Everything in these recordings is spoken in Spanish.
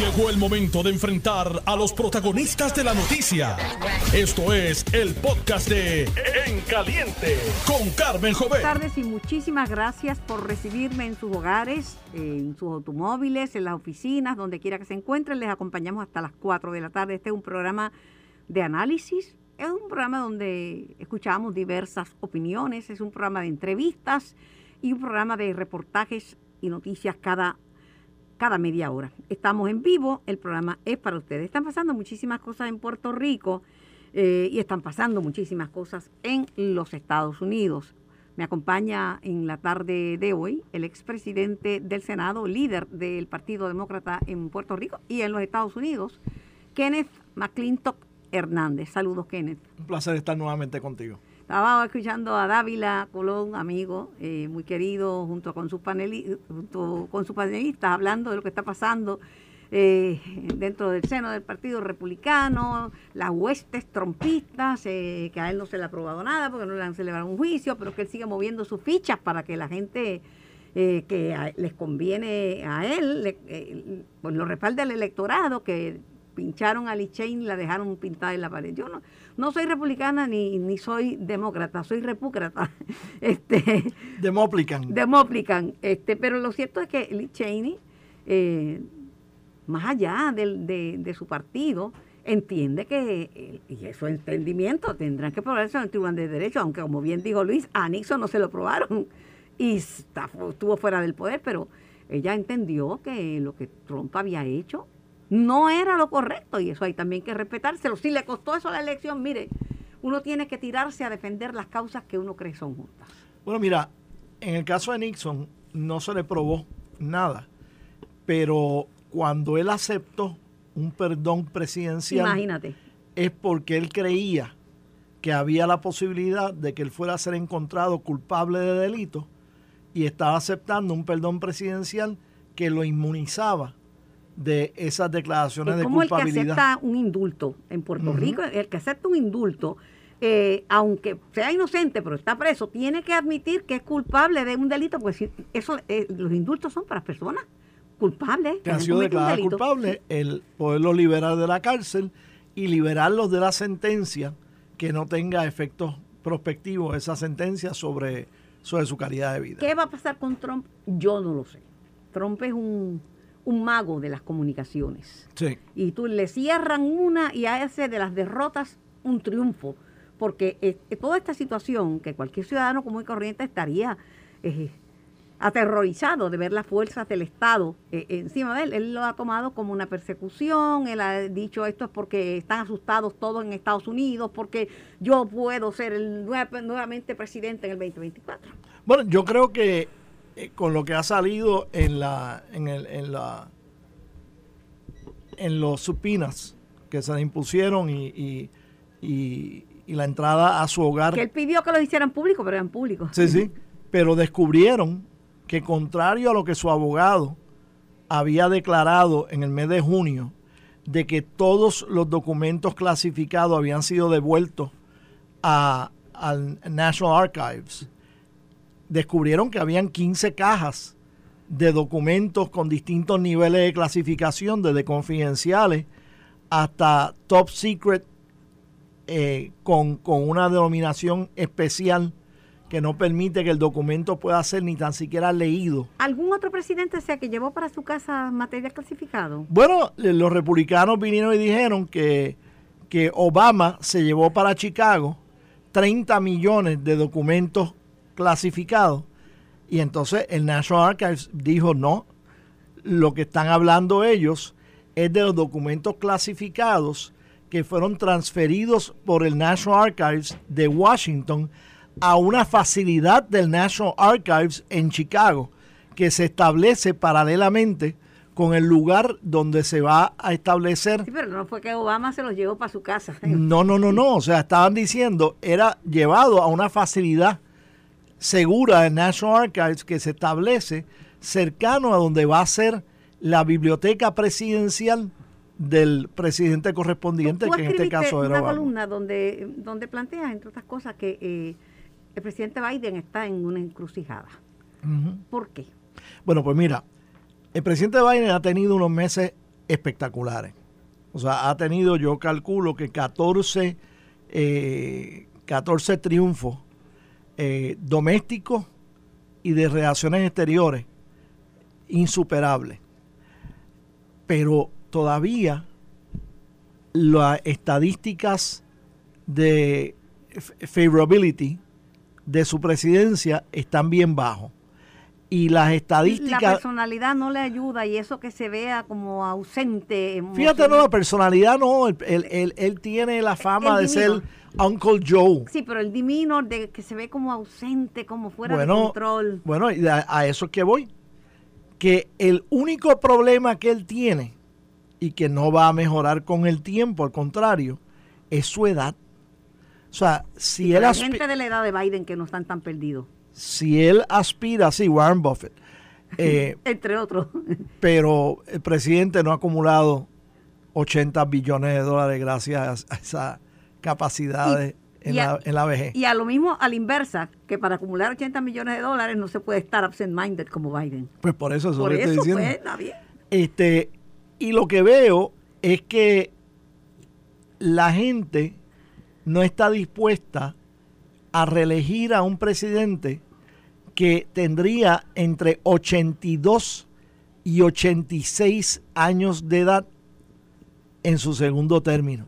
Llegó el momento de enfrentar a los protagonistas de la noticia. Esto es el podcast de En Caliente con Carmen Jovet. Buenas tardes y muchísimas gracias por recibirme en sus hogares, en sus automóviles, en las oficinas, donde quiera que se encuentren. Les acompañamos hasta las 4 de la tarde. Este es un programa de análisis. Es un programa donde escuchamos diversas opiniones. Es un programa de entrevistas y un programa de reportajes y noticias cada cada media hora. Estamos en vivo, el programa es para ustedes. Están pasando muchísimas cosas en Puerto Rico eh, y están pasando muchísimas cosas en los Estados Unidos. Me acompaña en la tarde de hoy el expresidente del Senado, líder del Partido Demócrata en Puerto Rico y en los Estados Unidos, Kenneth McClintock Hernández. Saludos, Kenneth. Un placer estar nuevamente contigo. Estaba escuchando a Dávila Colón, amigo, eh, muy querido, junto con sus junto con sus panelistas, hablando de lo que está pasando eh, dentro del seno del Partido Republicano, las huestes trompistas, eh, que a él no se le ha aprobado nada porque no le han celebrado un juicio, pero que él sigue moviendo sus fichas para que la gente que les conviene a él, pues lo respalde el electorado, que pincharon a Lee y la dejaron pintada en la pared. Yo no, no soy republicana ni, ni soy demócrata, soy repúcrata. Este, Demóplican. Demóplican. Este, pero lo cierto es que Lee Cheney, eh, más allá de, de, su partido, entiende que, y eso entendimiento, tendrán que probarse en el Tribunal de Derecho, aunque como bien dijo Luis, a Nixon no se lo probaron y estuvo fuera del poder, pero ella entendió que lo que Trump había hecho no era lo correcto y eso hay también que respetárselo. Si le costó eso la elección, mire, uno tiene que tirarse a defender las causas que uno cree son justas. Bueno, mira, en el caso de Nixon no se le probó nada, pero cuando él aceptó un perdón presidencial, imagínate, es porque él creía que había la posibilidad de que él fuera a ser encontrado culpable de delito y estaba aceptando un perdón presidencial que lo inmunizaba de esas declaraciones de culpabilidad. Como el que acepta un indulto en Puerto Rico, el que acepta un indulto, eh, aunque sea inocente pero está preso, tiene que admitir que es culpable de un delito, pues eso, eh, los indultos son para personas culpables. Que, han sido declaradas culpables, el poderlo liberar de la cárcel y liberarlos de la sentencia que no tenga efectos prospectivos esa sentencia sobre, sobre su calidad de vida. ¿Qué va a pasar con Trump? Yo no lo sé. Trump es un un mago de las comunicaciones. Sí. Y tú le cierran una y hace de las derrotas un triunfo. Porque eh, eh, toda esta situación, que cualquier ciudadano común y corriente estaría eh, aterrorizado de ver las fuerzas del Estado encima de él, él lo ha tomado como una persecución, él ha dicho esto es porque están asustados todos en Estados Unidos, porque yo puedo ser el nuevamente presidente en el 2024. Bueno, yo creo que eh, con lo que ha salido en la en, el, en la en los supinas que se le impusieron y, y, la entrada a su hogar. Que él pidió que lo hicieran público, pero eran públicos. Sí, sí. Pero descubrieron que contrario a lo que su abogado había declarado en el mes de junio, de que todos los documentos clasificados habían sido devueltos a, al National Archives descubrieron que habían 15 cajas de documentos con distintos niveles de clasificación, desde confidenciales hasta top secret, eh, con, una denominación especial que no permite que el documento pueda ser ni tan siquiera leído. ¿Algún otro presidente sea que llevó para su casa material clasificado? Bueno, los republicanos vinieron y dijeron que, que Obama se llevó para Chicago 30 millones de documentos clasificado. Y entonces el National Archives dijo, no, lo que están hablando ellos es de los documentos clasificados que fueron transferidos por el National Archives de Washington a una facilidad del National Archives en Chicago, que se establece paralelamente con el lugar donde se va a establecer. Sí, pero no fue que Obama se los llevó para su casa. No, no, no, no. O sea, estaban diciendo, era llevado a una facilidad segura de National Archives que se establece cercano a donde va a ser la biblioteca presidencial del presidente correspondiente, que en este caso era una columna donde, donde planteas, entre otras cosas, que eh, el presidente Biden está en una encrucijada. ¿Por qué? Bueno, pues mira, el presidente Biden ha tenido unos meses espectaculares. O sea, ha tenido, yo calculo que 14, 14 eh, triunfos eh, domésticos y de relaciones exteriores insuperables. Pero todavía las estadísticas de favorability de su presidencia están bien bajos y las estadísticas... La personalidad no le ayuda y eso que se vea como ausente. Fíjate, no, la personalidad no, él, tiene la fama de ser Uncle Joe. Sí, pero el dimino de que se ve como ausente, como fuera de control. Bueno, y a, eso es que voy. Que el único problema que él tiene y que no va a mejorar con el tiempo, al contrario, es su edad. O sea, si él... La gente de la edad de Biden que no están tan perdidos si él aspira, sí, Warren Buffett. Eh, Entre otros. pero el presidente no ha acumulado 80 billones de dólares gracias a esa capacidad en, la, en, la, vejez. Y a lo mismo a la inversa, que para acumular 80 millones de dólares no se puede estar absent-minded como Biden. Pues por eso, eso por eso, estoy diciendo. Pues, este, y lo que veo es que la gente no está dispuesta a reelegir a un presidente que tendría entre 82 y 86 años de edad en su segundo término,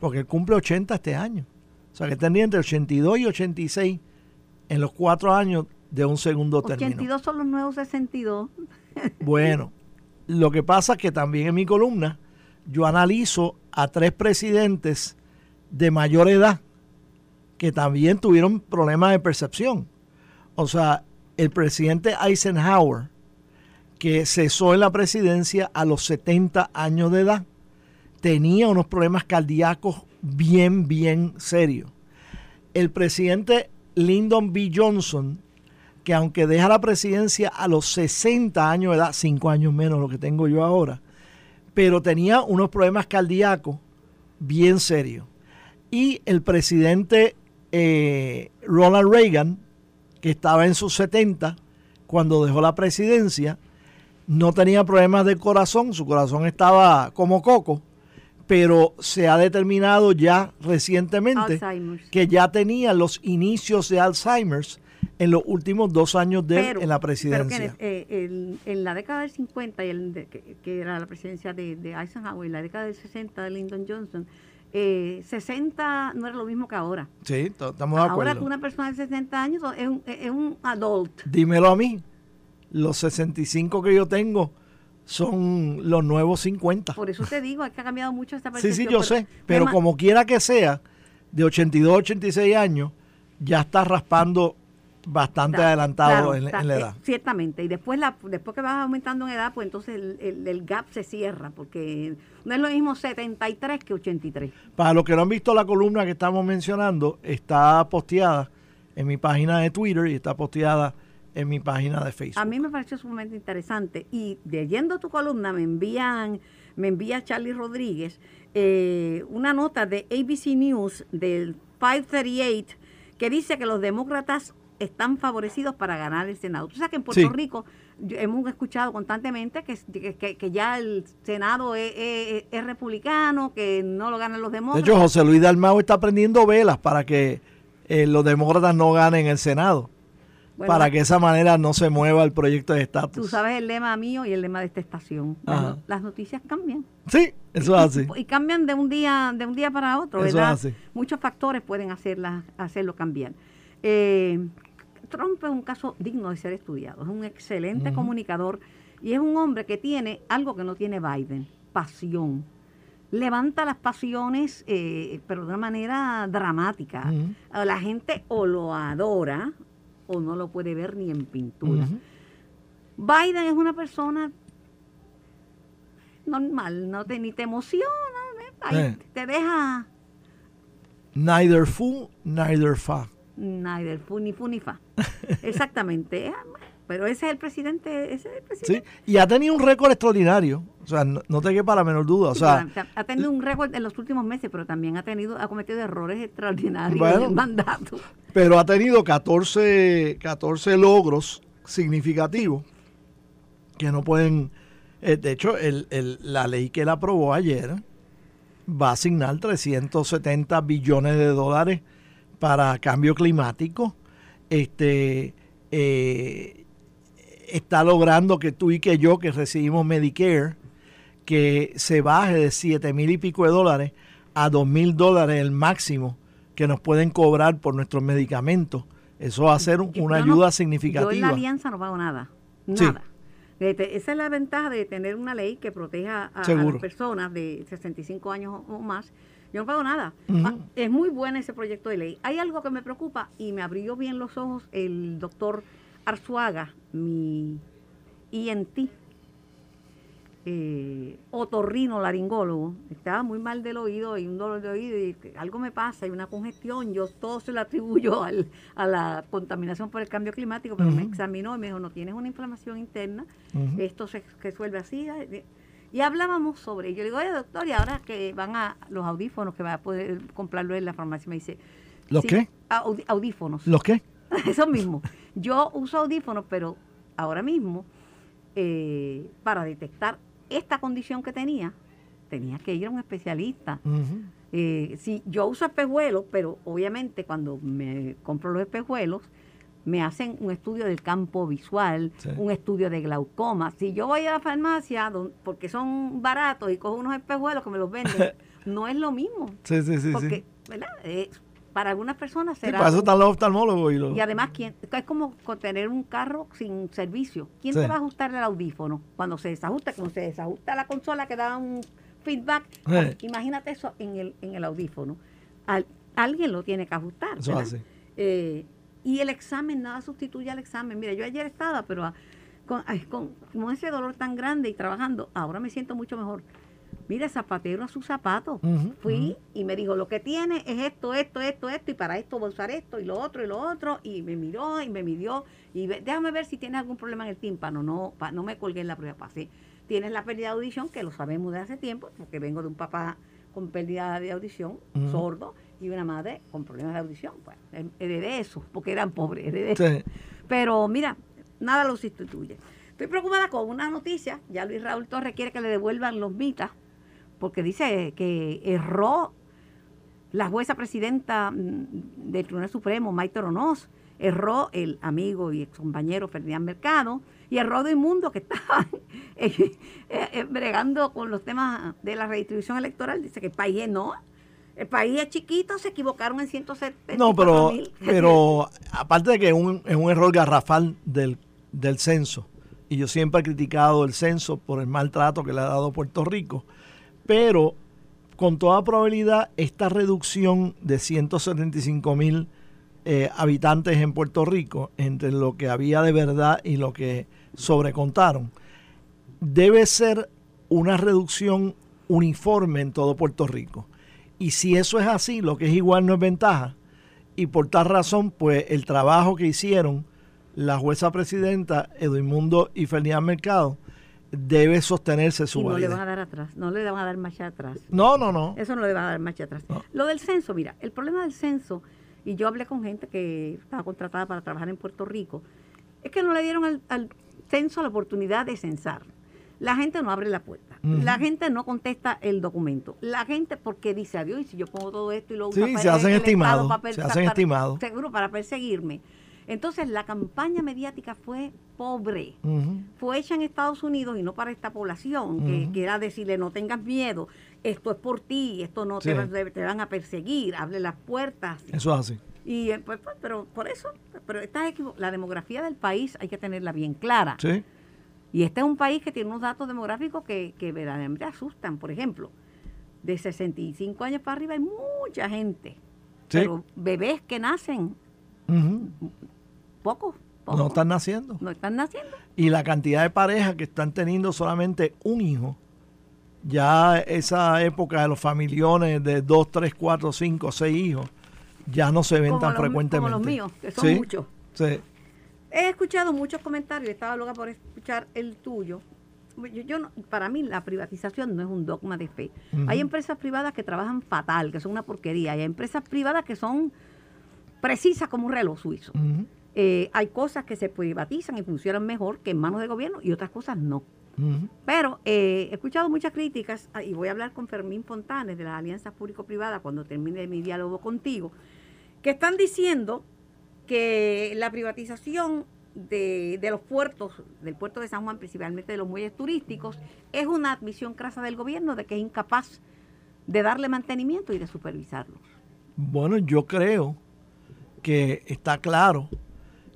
porque cumple 80 este año. O sea que tendría entre 82 y 86 en los cuatro años de un segundo término. 82 son los nuevos 62. bueno, lo que pasa es que también en mi columna yo analizo a tres presidentes de mayor edad que también tuvieron problemas de percepción. O sea, el presidente Eisenhower, que cesó en la presidencia a los 70 años de edad, tenía unos problemas cardíacos bien, bien serios. El presidente Lyndon B. Johnson, que aunque deja la presidencia a los 60 años de edad, 5 años menos lo que tengo yo ahora, pero tenía unos problemas cardíacos bien serios. Y el presidente eh, Ronald Reagan, que estaba en sus 70 cuando dejó la presidencia, no tenía problemas de corazón, su corazón estaba como coco, pero se ha determinado ya recientemente que ya tenía los inicios de Alzheimer's en los últimos dos años de en la presidencia. Eh, en la década del 50, y el que, era la presidencia de, de Eisenhower, y la década del 60 de Lyndon Johnson, eh, 60 no era lo mismo que ahora. Sí, estamos de acuerdo. Ahora una persona de 60 años es un, es un adult. Dímelo a mí. Los 65 que yo tengo son los nuevos 50. Por eso te digo, es que ha cambiado mucho esta percepción. Sí, sí, yo sé. Pero como quiera que sea, de 82 a 86 años, ya está raspando bastante adelantado en, la edad. Eh, ciertamente. Y después la, después que vas aumentando en edad, pues entonces el, el, gap se cierra, porque no es lo mismo 73 que 83. Para los que no han visto la columna que estamos mencionando, está posteada en mi página de Twitter y está posteada en mi página de Facebook. A mí me pareció sumamente interesante. Y leyendo tu columna me envían, me envía Charlie Rodríguez eh, una nota de ABC News del 538 que dice que los demócratas están favorecidos para ganar el Senado. Tú sabes que en Puerto Rico hemos escuchado constantemente que, que, ya el Senado es, republicano, que no lo ganan los demócratas. De hecho, José Luis Dalmau está prendiendo velas para que eh, los demócratas no ganen el Senado. Para que de esa manera no se mueva el proyecto de estatus. Tú sabes el lema mío y el lema de esta estación. Las, noticias cambian. Sí, eso es así. Y cambian de un día de un día para otro, ¿verdad? Muchos factores pueden hacerla, hacerlo cambiar. Eh, Trump es un caso digno de ser estudiado. Es un excelente comunicador y es un hombre que tiene algo que no tiene Biden, pasión. Levanta las pasiones, eh, pero de una manera dramática. La gente o lo adora o no lo puede ver ni en pintura. Biden es una persona normal, no te, ni te emociona, eh. te deja... Neither fu, neither fa. Neither fu ni fu ni fa. Exactamente. Pero ese es el presidente, ese es el presidente. Sí, y ha tenido un récord extraordinario. O sea, no, te quepa la menor duda. O sea, ha tenido un récord en los últimos meses, pero también ha tenido, ha cometido errores extraordinarios en el mandato. Pero ha tenido 14, 14 logros significativos que no pueden Eh, de hecho, el, el- la ley que él aprobó ayer va a asignar 370 billones de dólares para cambio climático. Este eh, está logrando que tú y que yo, que recibimos Medicare, que se baje de 7 mil y pico de dólares a 2 mil dólares el máximo que nos pueden cobrar por nuestros medicamentos. Eso va a ser un- una no- ayuda Yo en la significativa. alianza no pago nada. Nada. Este, Esa es la ventaja de tener una ley que proteja a, las personas de 65 años o más. Yo no pago nada. Ah, Es muy bueno ese proyecto de ley. Hay algo que me preocupa y me abrió bien los ojos el doctor Arzuaga, mi INT, eh, otorrino laringólogo. Estaba muy mal del oído y un dolor de oído y algo me pasa y una congestión. Yo todo se lo atribuyo al- a la contaminación por el cambio climático, pero me examinó y me dijo, no tienes una inflamación interna, esto se resuelve así. Y hablábamos sobre ello. Le digo, oye, doctor, y ahora que van a los audífonos que va a poder comprarlo en la farmacia, me dice... ¿Los sí, qué? audífonos. ¿Los qué? Eso mismo. Yo uso audífonos, pero ahora mismo, eh, para detectar esta condición que tenía, tenía que ir a un especialista. Eh, sí, yo uso espejuelos, pero obviamente cuando me compro los espejuelos, me hacen un estudio del campo visual, Sí. un estudio de glaucoma. Si yo voy a la farmacia, don- porque son baratos y cojo unos espejuelos que me los venden, no es lo mismo. Sí, sí, sí. porque, sí. ¿verdad? Para algunas personas Sí, será... para eso están los oftalmólogos y los... y además, ¿quién, es como tener un carro sin servicio. ¿Quién Sí. te va a ajustar el audífono cuando se desajusta? Cuando se desajusta la consola que da un feedback. Sí. Imagínate eso en el, en el audífono. Al- alguien lo tiene que ajustar. Eso así. Eh, y el examen, nada sustituye al examen. Mira, yo ayer estaba, pero ah, con, con, con ese dolor tan grande y trabajando, ahora me siento mucho mejor. Mira, zapatero a su zapato. Fui y me dijo, lo que tiene es esto, esto, esto, esto, y para esto voy a usar esto, y lo otro, y lo otro, y me miró y me midió, y ve- déjame ver si tienes algún problema en el tímpano. No, pa- no me colgué en la prueba, pasé. Tienes la pérdida de audición, que lo sabemos de hace tiempo, porque vengo de un papá con pérdida de audición, sordo, y una madre con problemas de audición. Pues he- heredé eso, porque eran pobres, heredé Sí. pero mira, nada lo sustituye. Estoy preocupada con una noticia. Ya Luis Raúl Torres quiere que le devuelvan los mitas, porque dice que erró la jueza presidenta mm, del Tribunal Supremo, Maite Oronoz, erró el amigo y ex compañero Ferdinand Mercado, y erró de Mundo que estaba eh, eh, bregando con los temas de la redistribución electoral. Dice que el país es no. El país es chiquito, se equivocaron en 170 No, pero, pero aparte de que es un, es un error garrafal del, del censo, y yo siempre he criticado el censo por el maltrato que le ha dado Puerto Rico, pero con toda probabilidad esta reducción de 175 mil eh, habitantes en Puerto Rico, entre lo que había de verdad y lo que sobrecontaron, debe ser una reducción uniforme en todo Puerto Rico. Y si eso es así, lo que es igual no es ventaja. Y por tal razón, pues el trabajo que hicieron la jueza presidenta Edmundo y Ferdinand Mercado debe sostenerse su Y no le van a dar atrás, no le van a dar marcha atrás. No, no, no. Eso no le van a dar marcha atrás. No. Lo del censo, mira, el problema del censo, y yo hablé con gente que estaba contratada para trabajar en Puerto Rico, es que no le dieron al, al censo la oportunidad de censar. La gente no abre la puerta. La gente no contesta el documento. La gente, porque dice, adiós, y si yo pongo todo esto y lo Sí, usa se hacen estimados, se hacen estimados. Seguro, para perseguirme. Entonces, la campaña mediática fue pobre fue hecha en Estados Unidos y no para esta población, que, era decirle no tengas miedo, esto es por ti, esto no te, van- te van a perseguir, abre las puertas. Eso es así. Y eh, pues, pues, pero por eso, pero equivo- la demografía del país hay que tenerla bien clara. Sí. Y este es un país que tiene unos datos demográficos que, que verdaderamente asustan. Por ejemplo, de 65 años para arriba hay mucha gente, Sí. pero bebés que nacen. Pocos, pocos, No están naciendo. no están naciendo. Y la cantidad de parejas que están teniendo solamente un hijo, ya esa época de los familiones de dos, tres, cuatro, cinco, seis hijos, ya no se ven Como tan los- frecuentemente. como los míos, que son Sí, muchos. Sí. He escuchado muchos comentarios, estaba loca por escuchar el tuyo. Yo, yo no- para mí la privatización no es un dogma de fe. Hay empresas privadas que trabajan fatal, que son una porquería, y hay empresas privadas que son precisas como un reloj suizo. Eh, hay cosas que se privatizan y funcionan mejor que en manos del gobierno y otras cosas no. Pero eh, he escuchado muchas críticas ah, y voy a hablar con Fermín Fontanes de las alianzas público-privadas cuando termine mi diálogo contigo, que están diciendo que la privatización de, los puertos, del puerto de San Juan, principalmente de los muelles turísticos, es una admisión crasa del gobierno de que es incapaz de darle mantenimiento y de supervisarlo. Bueno, yo creo que está claro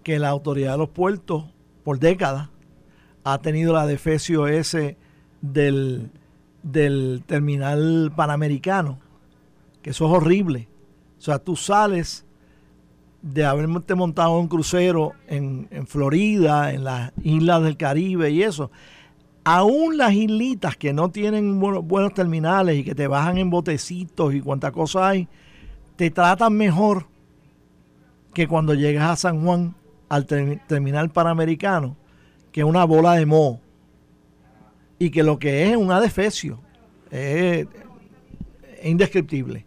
que la autoridad de los puertos, por décadas, ha tenido la defecio ese del, del terminal panamericano, que eso es horrible. O sea, tú sales de haberte montado un crucero en, Florida, en las islas del Caribe y eso. Aún las islitas que no tienen buenos, terminales y que te bajan en botecitos y cuánta cosa hay, te tratan mejor que cuando llegas a San Juan al terminal panamericano que una bola de moho. Y que lo que es un adefesio. Es indescriptible.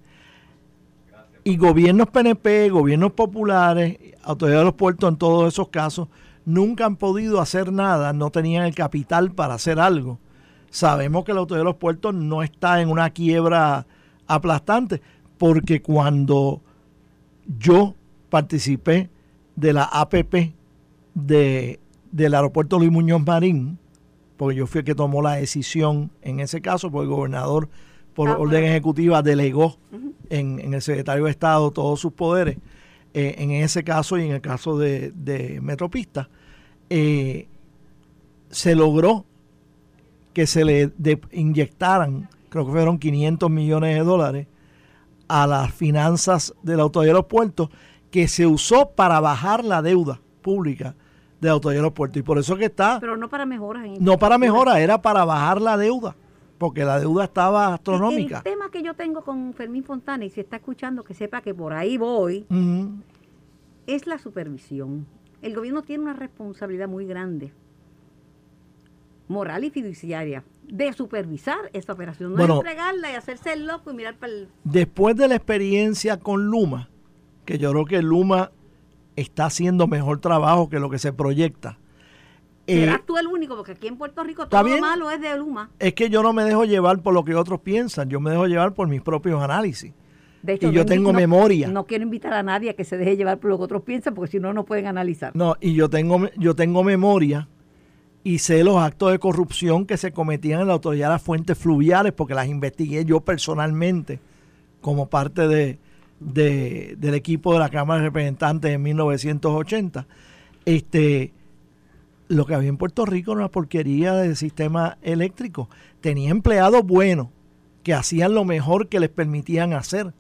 Y gobiernos PNP, gobiernos populares, autoridades de los puertos en todos esos casos, nunca han podido hacer nada, no tenían el capital para hacer algo. Sabemos que la autoridad de los puertos no está en una quiebra aplastante, porque cuando yo participé de la APP de, del aeropuerto Luis Muñoz Marín, porque yo fui el que tomó la decisión en ese caso, porque el gobernador por ah, orden ejecutiva delegó en, el secretario de Estado todos sus poderes, eh, en ese caso y en el caso de, Metropista, eh, se logró que se le inyectaran, creo que fueron 500 millones de dólares, a las finanzas de la Autoridad de los Puertos, que se usó para bajar la deuda pública de los Puertos. Y por eso que está... Pero no para mejoras. no para mejoras, era para bajar la deuda porque la deuda estaba astronómica. El tema que yo tengo con Fermín Fontana, y si está escuchando, que sepa que por ahí voy, es la supervisión. El gobierno tiene una responsabilidad muy grande, moral y fiduciaria, de supervisar esta operación, no entregarla y hacerse el loco y mirar para el... Después de la experiencia con Luma, que yo creo que Luma está haciendo mejor trabajo que lo que se proyecta, Serás eh, tú el único, porque aquí en Puerto Rico todo lo malo es de Luma. Es que yo no me dejo llevar por lo que otros piensan, yo me dejo llevar por mis propios análisis. De hecho, y yo tengo memoria. No quiero invitar a nadie a que se deje llevar por lo que otros piensan, porque si no, no pueden analizar. No, y yo tengo, yo tengo memoria y sé los actos de corrupción que se cometían en la autoridad de las fuentes fluviales, porque las investigué yo personalmente como parte de, del equipo de la Cámara de Representantes en 1980. Este, lo que había en Puerto Rico era una porquería de sistema eléctrico. Tenía empleados buenos que hacían lo mejor que les permitían hacer,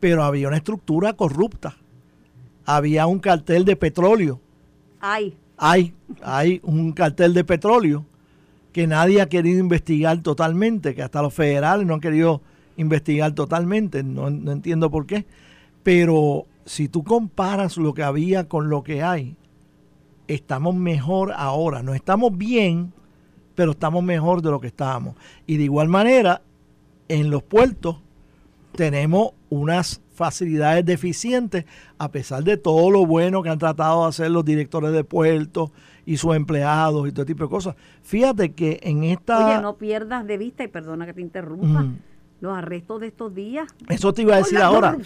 pero había una estructura corrupta. Había un cartel de petróleo. Hay. Hay, hay un cartel de petróleo que nadie ha querido investigar totalmente, que hasta los federales no han querido investigar totalmente, no, no entiendo por qué. Pero si tú comparas lo que había con lo que hay, estamos mejor ahora. No estamos bien, pero estamos mejor de lo que estábamos. Y de igual manera, en los puertos tenemos unas facilidades deficientes, a pesar de todo lo bueno que han tratado de hacer los directores de puertos y sus empleados y todo tipo de cosas. Fíjate que en esta... Oye, no pierdas de vista, y perdona que te interrumpa, los arrestos de estos días. Eso te iba a decir ahora.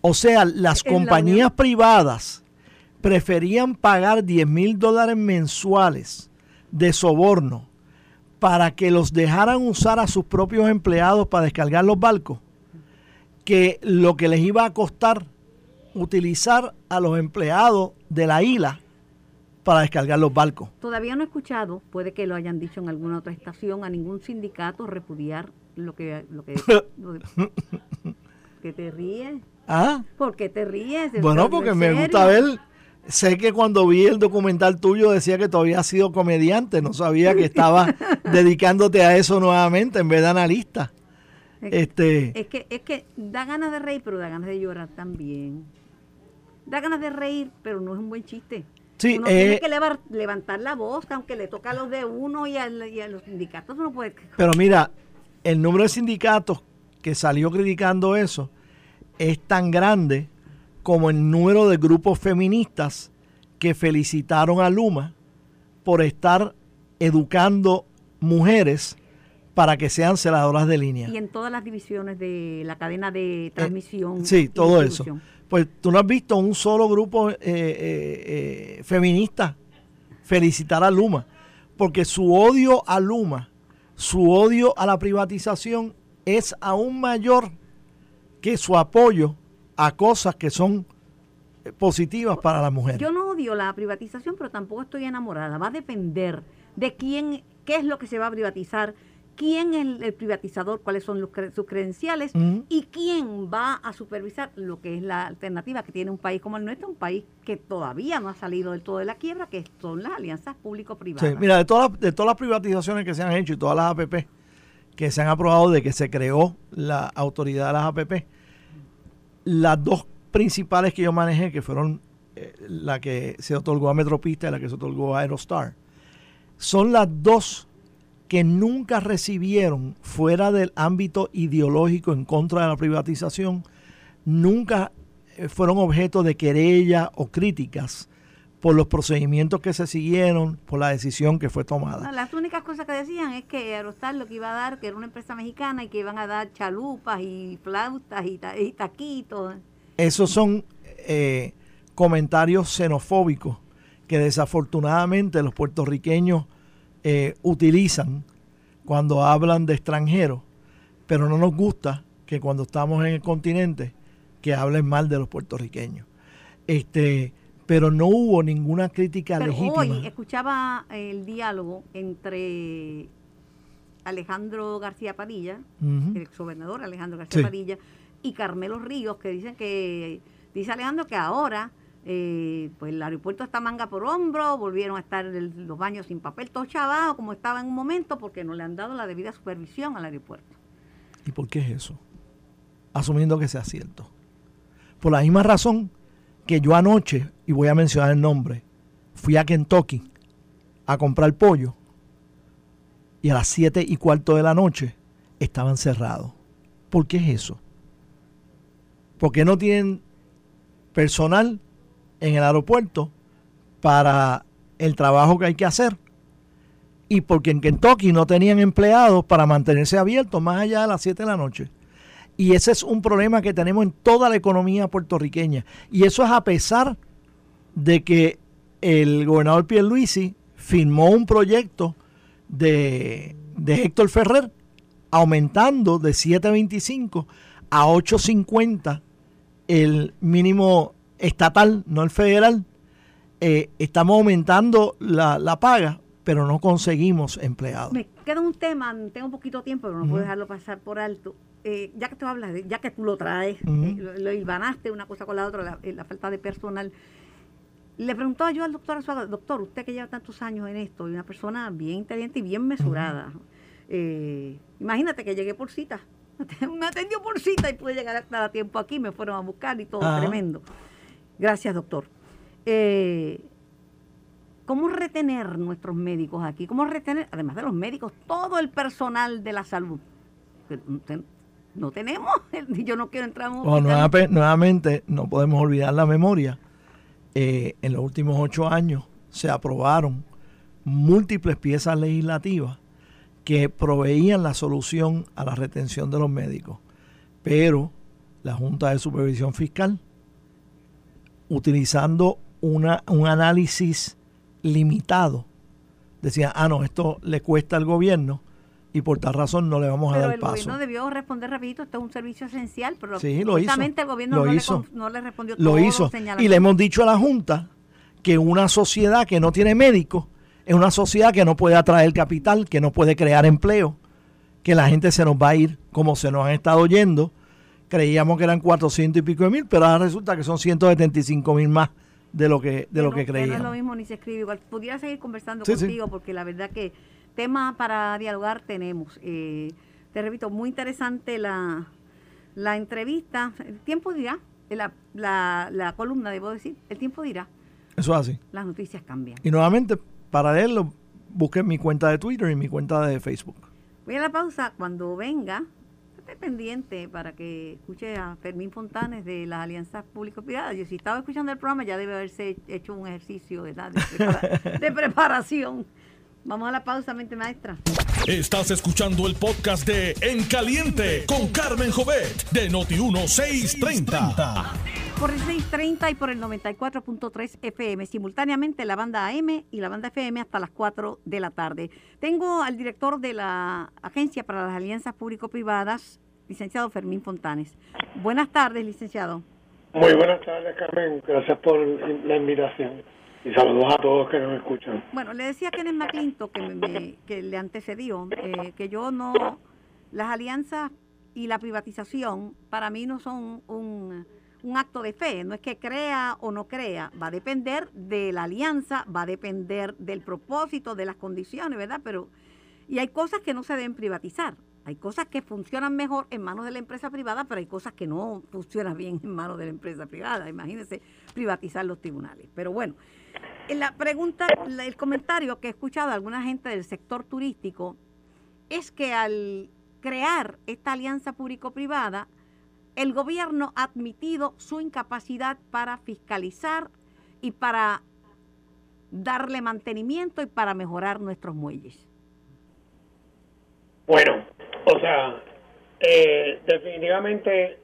o sea, las compañías privadas preferían pagar 10 mil dólares mensuales de soborno para que los dejaran usar a sus propios empleados para descargar los barcos, que lo que les iba a costar utilizar a los empleados de la isla para descargar los barcos. Todavía no he escuchado, puede que lo hayan dicho en alguna otra estación, a ningún sindicato repudiar lo que... Lo que, que te ríes. ¿Ah? ¿Por qué te ríes? Bueno, porque me gusta ver Sé que cuando vi el documental tuyo decía que todavía has sido comediante, no sabía que estabas dedicándote a eso nuevamente en vez de analista. Es, este, es, que, es que da ganas de reír, pero da ganas de llorar también. Da ganas de reír, pero no es un buen chiste. Sí, uno tiene eh, que levantar la voz, aunque le toca a los de uno y a, los sindicatos, no puede. Pero mira, el número de sindicatos que salió criticando eso es tan grande como el número de grupos feministas que felicitaron a Luma por estar educando mujeres para que sean celadoras de línea. Y en todas las divisiones de la cadena de transmisión. Eh, sí, todo eso. Pues tú no has visto un solo grupo eh, eh, feminista felicitar a Luma, porque su odio a Luma, su odio a la privatización es aún mayor que su apoyo a cosas que son positivas para la mujer. Yo no odio la privatización, pero tampoco estoy enamorada. Va a depender de quién, qué es lo que se va a privatizar, quién es el, privatizador, cuáles son sus credenciales y quién va a supervisar lo que es la alternativa que tiene un país como el nuestro, un país que todavía no ha salido del todo de la quiebra, que son las alianzas público-privadas. Sí, mira, de todas, de todas las privatizaciones que se han hecho y todas las APP que se han aprobado de que se creó la autoridad de las APP, las dos principales que yo manejé, que fueron eh, la que se otorgó a Metropista y la que se otorgó a Aerostar, son las dos que nunca recibieron fuera del ámbito ideológico en contra de la privatización, nunca eh, fueron objeto de querella o críticas por los procedimientos que se siguieron, por la decisión que fue tomada. las únicas cosas que decían es que Aerostar lo que iba a dar, que era una empresa mexicana y que iban a dar chalupas y flautas y, taquitos. Esos son eh, comentarios xenofóbicos que desafortunadamente los puertorriqueños eh, utilizan cuando hablan de extranjeros, pero no nos gusta que cuando estamos en el continente que hablen mal de los puertorriqueños. Este, pero no hubo ninguna crítica pero legítima. Hoy escuchaba el diálogo entre Alejandro García Padilla, el exgobernador Alejandro García Padilla, y Carmelo Ríos, que dicen que, dice Alejandro que ahora eh, pues el aeropuerto está manga por hombro, volvieron a estar los baños sin papel, todo chavado como estaba en un momento, porque no le han dado la debida supervisión al aeropuerto. ¿Y por qué es eso? Asumiendo que sea cierto. Por la misma razón que yo anoche, y voy a mencionar el nombre, fui a Kentucky a comprar pollo y a las siete y cuarto de la noche estaban cerrados. ¿Por qué es eso? Porque no tienen personal en el aeropuerto para el trabajo que hay que hacer y porque en Kentucky no tenían empleados para mantenerse abiertos más allá de las 7 de la noche. Y ese es un problema que tenemos en toda la economía puertorriqueña. Y eso es a pesar de que el gobernador Pierluisi firmó un proyecto de, de Héctor Ferrer aumentando de 7.25 a 8.50 el mínimo estatal, no el federal, eh, estamos aumentando la, paga, pero no conseguimos empleados. Me queda un tema, tengo un poquito de tiempo, pero no puedo dejarlo pasar por alto. Eh, ya que tú hablas, ya que tú lo traes, eh, lo, hilvanaste una cosa con la otra, la, falta de personal. Le preguntó yo al doctor Azuaga, doctor, usted que lleva tantos años en esto, y una persona bien inteligente y bien mesurada, imagínate que llegué por cita, me atendió por cita y pude llegar hasta a tiempo aquí, me fueron a buscar y todo, tremendo. Gracias, doctor. Eh, ¿Cómo retener nuestros médicos aquí? ¿Cómo retener, además de los médicos, todo el personal de la salud? No tenemos, yo no quiero entrar en un nuevamente, no podemos olvidar la memoria. Eh, en los últimos ocho años se aprobaron múltiples piezas legislativas que proveían la solución a la retención de los médicos. Pero la Junta de Supervisión Fiscal utilizando una, un análisis limitado. Decía, ah, no, esto le cuesta al gobierno y por tal razón no le vamos a dar el paso. el gobierno debió responder rapidito, esto es un servicio esencial, pero sí, lo hizo, el gobierno no, hizo, Le, no, Le, respondió Lo hizo. Y le hemos dicho a la Junta que una sociedad que no tiene médicos es una sociedad que no puede atraer capital, que no puede crear empleo, que la gente se nos va a ir como se nos han estado yendo creíamos que eran 400 y pico de mil, pero ahora resulta que son 175 mil más de lo que de lo que creíamos. No es lo mismo ni se escribe igual. Pudiera seguir conversando contigo porque la verdad que tema para dialogar tenemos. Eh, te repito, muy interesante la, la entrevista. El tiempo dirá, la, la, la columna, debo decir, el tiempo dirá. Eso es así. Las noticias cambian. Y nuevamente, para leerlo, busquen mi cuenta de Twitter y mi cuenta de Facebook. Voy a la pausa. Cuando venga, pendiente para que escuche a Fermín Fontanes de las alianzas público-privadas. Yo si estaba escuchando el programa ya debe haberse hecho un ejercicio de, de preparación. Vamos a la pausa, mente maestra. Estás escuchando el podcast de En Caliente con Carmen Jovet de Noti1630. Por el 630 y por el 94.3 FM, simultáneamente la banda AM y la banda FM hasta las 4 de la tarde. Tengo al director de la Agencia para las Alianzas Público-Privadas, licenciado Fermín Fontanes. Buenas tardes, licenciado. Muy buenas tardes, Carmen. Gracias por la invitación. Y saludos a todos que nos escuchan. Bueno, le decía a Kenneth McClinto que, me, que le antecedió, eh, que yo no, las alianzas y la privatización para mí no son un, un acto de fe, no es que crea o no crea, va a depender de la alianza, va a depender del propósito, de las condiciones, ¿verdad? Pero, y hay cosas que no se deben privatizar. Hay cosas que funcionan mejor en manos de la empresa privada, pero hay cosas que no funcionan bien en manos de la empresa privada. Imagínense privatizar los tribunales. Pero bueno, la pregunta, el comentario que he escuchado de alguna gente del sector turístico es que al crear esta alianza público-privada, el gobierno ha admitido su incapacidad para fiscalizar y para darle mantenimiento y para mejorar nuestros muelles. Bueno, o sea, eh, definitivamente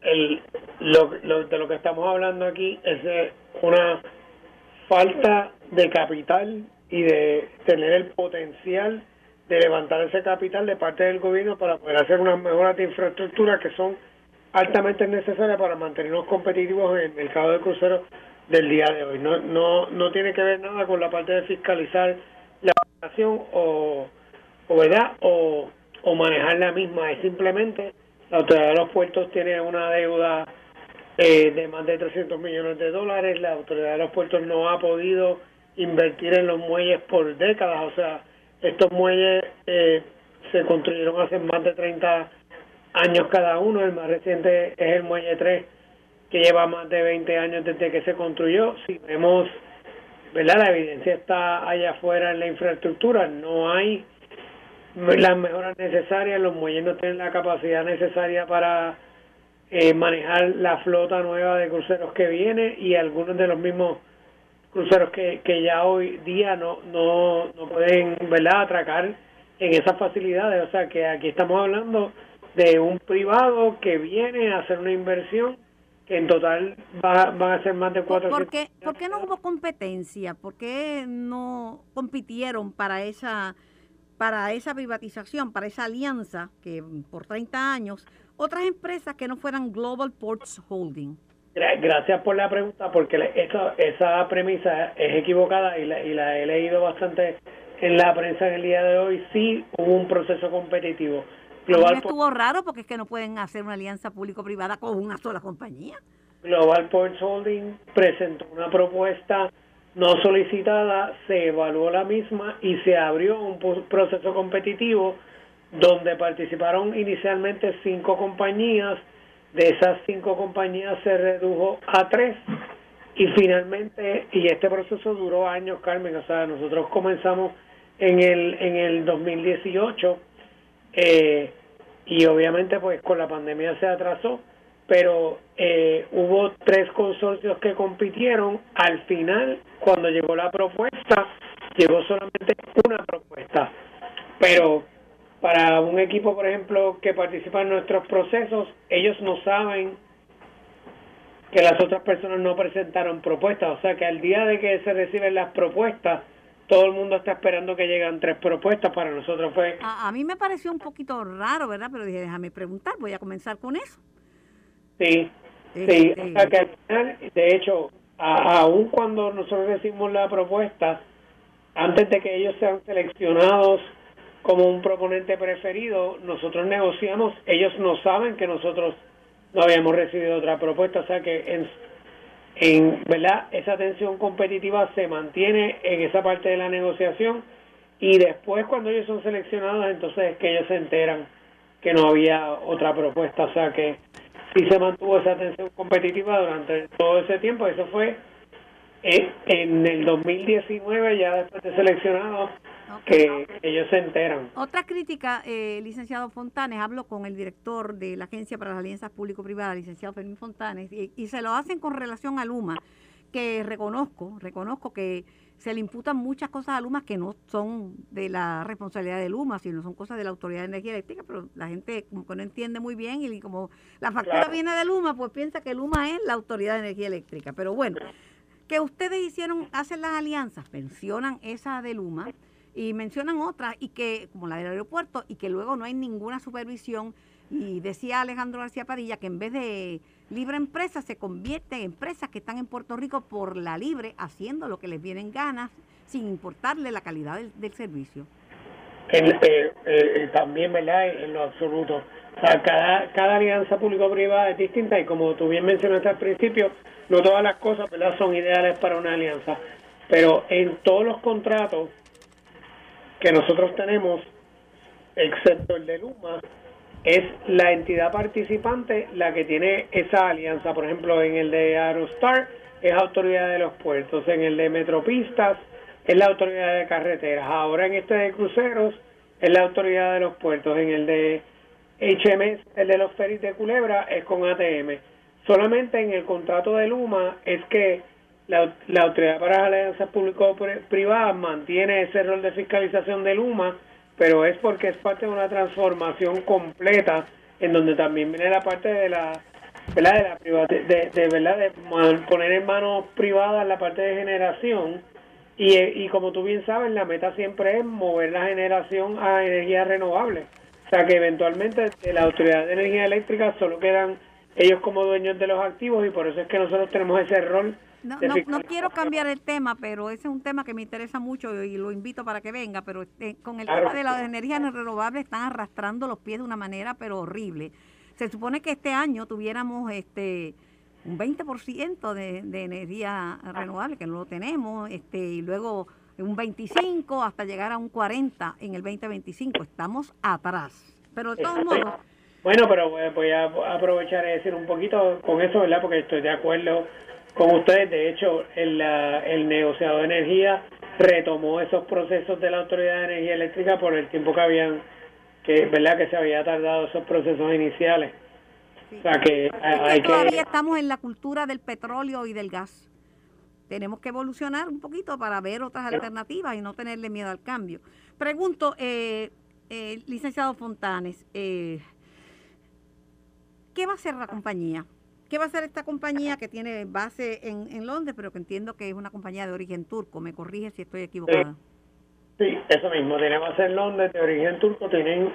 el, lo, de lo que estamos hablando aquí es de una falta de capital y de tener el potencial de levantar ese capital de parte del gobierno para poder hacer unas mejoras de infraestructura que son altamente necesarias para mantenernos competitivos en el mercado de cruceros del día de hoy. No, no, no tiene que ver nada con la parte de fiscalizar la operación o, o verdad o o manejar la misma, es simplemente la autoridad de los puertos tiene una deuda eh, de más de 300 millones de dólares, la autoridad de los puertos no ha podido invertir en los muelles por décadas, o sea, estos muelles eh, se construyeron hace más de 30 años cada uno, el más reciente es el muelle 3 que lleva más de 20 años desde que se construyó, si vemos, ¿verdad? La evidencia está allá afuera en la infraestructura, no hay las mejoras necesarias, los muelles no tienen la capacidad necesaria para eh, manejar la flota nueva de cruceros que viene y algunos de los mismos cruceros que, que ya hoy día no, no, no pueden ¿verdad? atracar en esas facilidades. O sea que aquí estamos hablando de un privado que viene a hacer una inversión que en total va, van a ser más de cuatro ¿Por qué, ¿Por qué no hubo competencia? ¿Por qué no compitieron para esa para esa privatización, para esa alianza que por 30 años, otras empresas que no fueran Global Ports Holding? Gracias por la pregunta, porque esa, esa premisa es equivocada y la, y la he leído bastante en la prensa en el día de hoy. Sí hubo un proceso competitivo. Global estuvo raro porque es que no pueden hacer una alianza público-privada con una sola compañía. Global Ports Holding presentó una propuesta no solicitada, se evaluó la misma y se abrió un proceso competitivo donde participaron inicialmente cinco compañías, de esas cinco compañías se redujo a tres y finalmente, y este proceso duró años, Carmen, o sea, nosotros comenzamos en el, en el 2018 eh, y obviamente pues con la pandemia se atrasó, pero eh, hubo tres consorcios que compitieron. Al final, cuando llegó la propuesta, llegó solamente una propuesta. Pero para un equipo, por ejemplo, que participa en nuestros procesos, ellos no saben que las otras personas no presentaron propuestas. O sea que al día de que se reciben las propuestas, todo el mundo está esperando que lleguen tres propuestas. Para nosotros fue... A, a mí me pareció un poquito raro, ¿verdad? Pero dije, déjame preguntar, voy a comenzar con eso. Sí, sí, o sea que al final, de hecho, aún cuando nosotros recibimos la propuesta, antes de que ellos sean seleccionados como un proponente preferido, nosotros negociamos, ellos no saben que nosotros no habíamos recibido otra propuesta, o sea que en, en verdad esa tensión competitiva se mantiene en esa parte de la negociación y después cuando ellos son seleccionados entonces es que ellos se enteran que no había otra propuesta, o sea que sí se mantuvo esa atención competitiva durante todo ese tiempo. Eso fue en el 2019, ya después de que ellos se enteran. Otra crítica, eh, licenciado Fontanes, hablo con el director de la Agencia para las Alianzas Público-Privadas, licenciado Fermín Fontanes, y, y, se lo hacen con relación a Luma, que reconozco, reconozco que se le imputan muchas cosas a Luma que no son de la responsabilidad de Luma, sino son cosas de la Autoridad de Energía Eléctrica, pero la gente como que no entiende muy bien y como la factura viene de Luma, pues piensa que Luma es la Autoridad de Energía Eléctrica. Pero bueno, que ustedes hicieron, hacen las alianzas, mencionan esa de Luma y mencionan otras, y que, como la del aeropuerto, y que luego no hay ninguna supervisión. Y decía Alejandro García Padilla que en vez de libre empresa se convierte en empresas que están en Puerto Rico por la libre, haciendo lo que les vienen ganas, sin importarle la calidad del, servicio. Eh, eh, también, ¿verdad? En lo absoluto. O sea, cada, cada alianza público-privada es distinta y como tú bien mencionaste al principio, no todas las cosas ¿verdad? son ideales para una alianza. Pero en todos los contratos que nosotros tenemos, excepto el de Luma, es la entidad participante la que tiene esa alianza. Por ejemplo, en el de Aerostar es Autoridad de los Puertos, en el de Metropistas es la Autoridad de Carreteras, ahora en este de Cruceros es la Autoridad de los Puertos, en el de HMS, el de los ferries de Culebra, es con ATM. Solamente en el contrato de Luma es que la, Autoridad para las Alianzas Público-Privadas mantiene ese rol de fiscalización de Luma, pero es porque es parte de una transformación completa en donde también viene la parte de la ¿verdad? de la de, verdad de poner en manos privadas la parte de generación y, y como tú bien sabes la meta siempre es mover la generación a energías renovables o sea que eventualmente de la autoridad de energía eléctrica solo quedan ellos como dueños de los activos y por eso es que nosotros tenemos ese rol no, no, quiero cambiar el tema, pero ese es un tema que me interesa mucho y lo invito para que venga, pero este, con el tema de las energías renovables están arrastrando los pies de una manera pero horrible. Se supone que este año tuviéramos este un 20% de, de energía renovable, que no lo tenemos, este y luego un 25 hasta llegar a un 40 en el 2025. Estamos atrás. Pero de todos modos... Bueno, pero voy a aprovechar y decir un poquito con eso, ¿verdad? Porque estoy de acuerdo con ustedes. De hecho, el, el negociado de energía retomó esos procesos de la Autoridad de Energía Eléctrica por el tiempo que habían, que verdad que se había tardado esos procesos iniciales. O sea que hay que... Todavía estamos en la cultura del petróleo y del gas. Tenemos que evolucionar un poquito para ver otras alternativas y no tenerle miedo al cambio. Pregunto, eh, eh, licenciado Fontanes, eh, ¿qué va a hacer la compañía? ¿Qué va a hacer esta compañía que tiene base en, Londres, pero que entiendo que es una compañía de origen turco? ¿Me corrige si estoy equivocada? Sí, eso mismo. Tiene base en Londres de origen turco. Tienen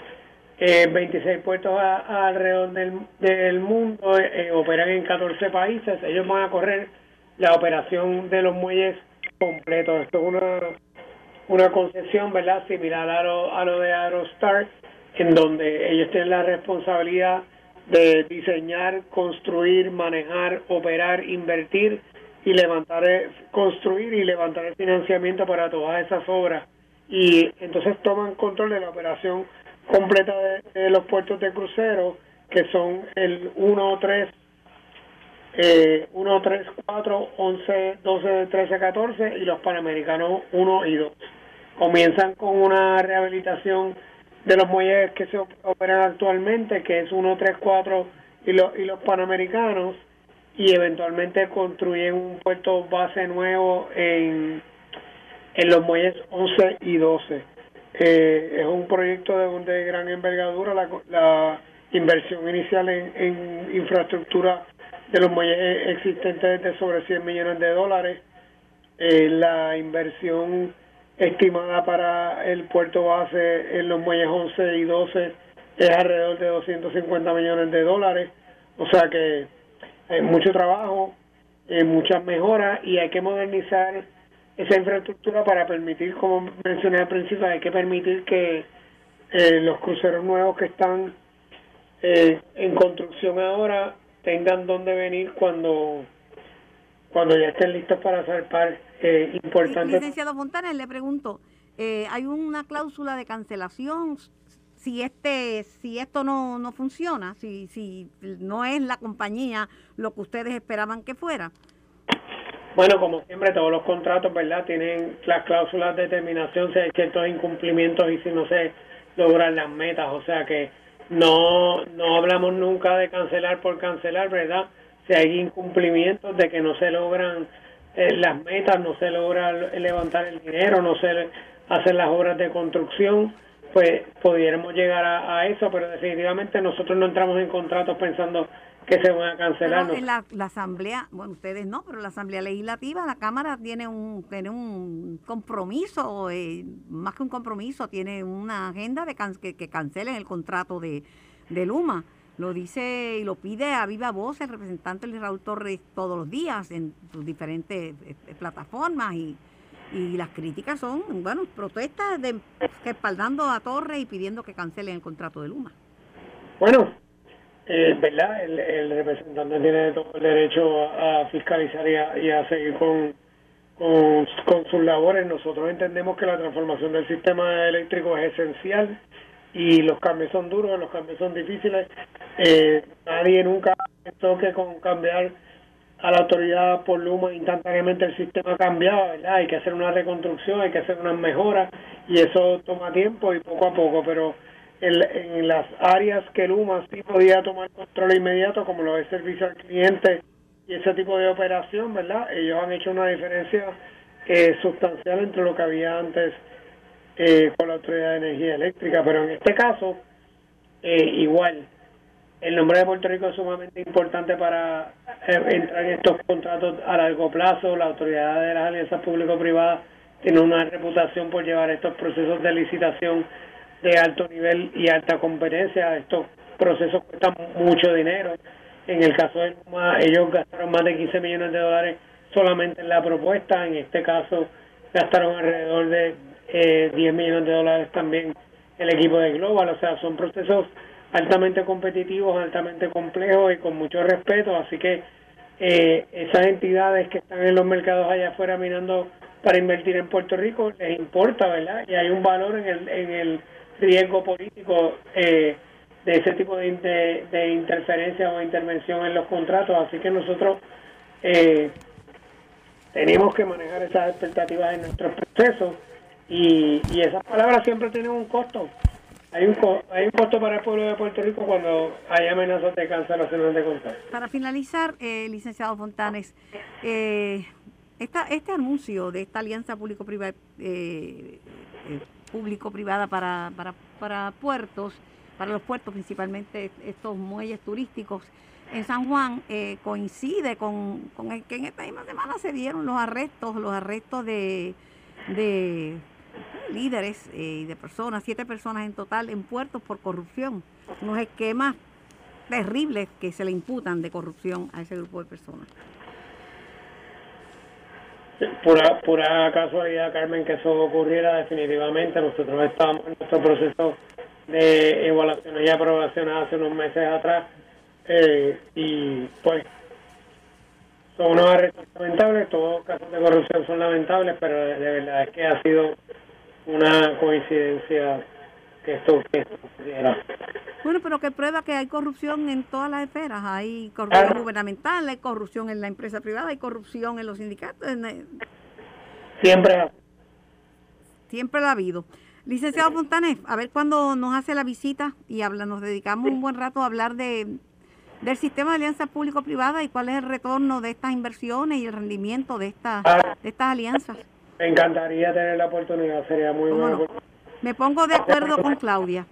eh, 26 puertos alrededor del, mundo. Eh, operan en 14 países. Ellos van a correr la operación de los muelles completos. Esto es una, una concesión, ¿verdad? Similar a lo, a lo de Aerostar, en donde ellos tienen la responsabilidad de diseñar, construir, manejar, operar, invertir y levantar, eh, construir y levantar el financiamiento para todas esas obras. Y entonces toman control de la operación completa de, los puertos de crucero, que son el 1, 3, eh, 1, 3, 4, 11, 12, 13, 14 y los panamericanos 1 y 2. Comienzan con una rehabilitación de los muelles que se operan actualmente, que es 1, 3, 4 y, los y los panamericanos, y eventualmente construyen un puerto base nuevo en, en los muelles 11 y 12. Eh, es un proyecto de, de gran envergadura, la, la inversión inicial en, en infraestructura de los muelles existentes es de sobre 100 millones de dólares. Eh, la inversión estimada para el puerto base en los muelles 11 y 12 es alrededor de 250 millones de dólares. O sea que hay mucho trabajo, muchas mejoras y hay que modernizar esa infraestructura para permitir, como mencioné al principio, hay que permitir que eh, los cruceros nuevos que están eh, en construcción ahora tengan donde venir cuando cuando ya estén listos para zarpar eh, importante. Licenciado Fontanes, le pregunto, eh, ¿hay una cláusula de cancelación si este si esto no, no funciona, si, si no es la compañía lo que ustedes esperaban que fuera? Bueno, como siempre, todos los contratos, ¿verdad? Tienen las cláusulas de terminación si hay ciertos incumplimientos y si no se logran las metas. O sea que no, no hablamos nunca de cancelar por cancelar, ¿verdad? Si hay incumplimientos de que no se logran eh, las metas, no se logra levantar el dinero, no se hacen las obras de construcción, pues pudiéramos llegar a, eso, pero definitivamente nosotros no entramos en contratos pensando que se van a cancelar. en la, Asamblea, bueno, ustedes no, pero la Asamblea Legislativa, la Cámara tiene un, tiene un compromiso, eh, más que un compromiso, tiene una agenda de que, que cancelen el contrato de, de Luma. Lo dice y lo pide a viva voz el representante Luis Raúl Torres todos los días en sus diferentes eh, plataformas y, y las críticas son, bueno, protestas de respaldando a Torres y pidiendo que cancelen el contrato de Luma. Bueno, eh, ¿verdad? El, representante tiene todo el derecho a, fiscalizar y a, seguir con, con, sus labores. Nosotros entendemos que la transformación del sistema eléctrico es esencial y los cambios son duros, los cambios son difíciles. Eh, nadie nunca pensó que con cambiar a la autoridad por Luma instantáneamente el sistema cambiaba, ¿verdad? Hay que hacer una reconstrucción, hay que hacer unas mejoras y eso toma tiempo y poco a poco, pero en, en las áreas que Luma sí podía tomar control inmediato, como lo es servicio al cliente y ese tipo de operación, ¿verdad? Ellos han hecho una diferencia eh, sustancial entre lo que había antes eh, con la Autoridad de Energía Eléctrica, pero en este caso, eh, igual, el nombre de Puerto Rico es sumamente importante para eh, entrar en estos contratos a largo plazo. La Autoridad de las Alianzas Público-Privadas tiene una reputación por llevar estos procesos de licitación de alto nivel y alta competencia. Estos procesos cuestan mucho dinero. En el caso de Luma, ellos gastaron más de 15 millones de dólares solamente en la propuesta. En este caso, gastaron alrededor de eh, 10 millones de dólares también el equipo de Global, o sea, son procesos altamente competitivos, altamente complejos y con mucho respeto, así que eh, esas entidades que están en los mercados allá afuera mirando para invertir en Puerto Rico les importa, ¿verdad? Y hay un valor en el, en el riesgo político eh, de ese tipo de, de, interferencia o intervención en los contratos, así que nosotros eh, tenemos que manejar esas expectativas en nuestros procesos y, y esas palabras siempre tienen un costo. Hay un, hay un costo para el pueblo de Puerto Rico cuando hay amenazas de cancelación de contratos. Para finalizar, eh, licenciado Fontanes, eh, esta, este anuncio de esta alianza eh, eh, público-privada para, para, para puertos, para los puertos principalmente estos muelles turísticos en San Juan, coincide con, con el que en esta misma semana se dieron los arrestos, los arrestos de, de líderes y eh, de personas, siete personas en total en puertos por corrupción. Unos esquemas terribles que se le imputan de corrupción a ese grupo de personas. Pura, pura casualidad, Carmen, que eso ocurriera definitivamente. Nosotros estábamos en nuestro proceso de evaluación y aprobación hace unos meses atrás eh, y pues son unos arrestos lamentables, todos casos de corrupción son lamentables, pero de verdad es que ha sido una coincidencia que esto, que Bueno, pero que prueba que hay corrupción en todas las esferas. Hay corrupción gubernamental, hay corrupción en la empresa privada, hay corrupción en los sindicatos. Siempre. Siempre la ha habido. Licenciado Fontanes, a ver cuándo nos hace la visita y habla, nos dedicamos un buen rato a hablar de del sistema de alianza público-privada y cuál es el retorno de estas inversiones y el rendimiento de estas, ah. de estas alianzas. Me encantaría tener la oportunidad, sería muy bueno. Me pongo de acuerdo con Claudia.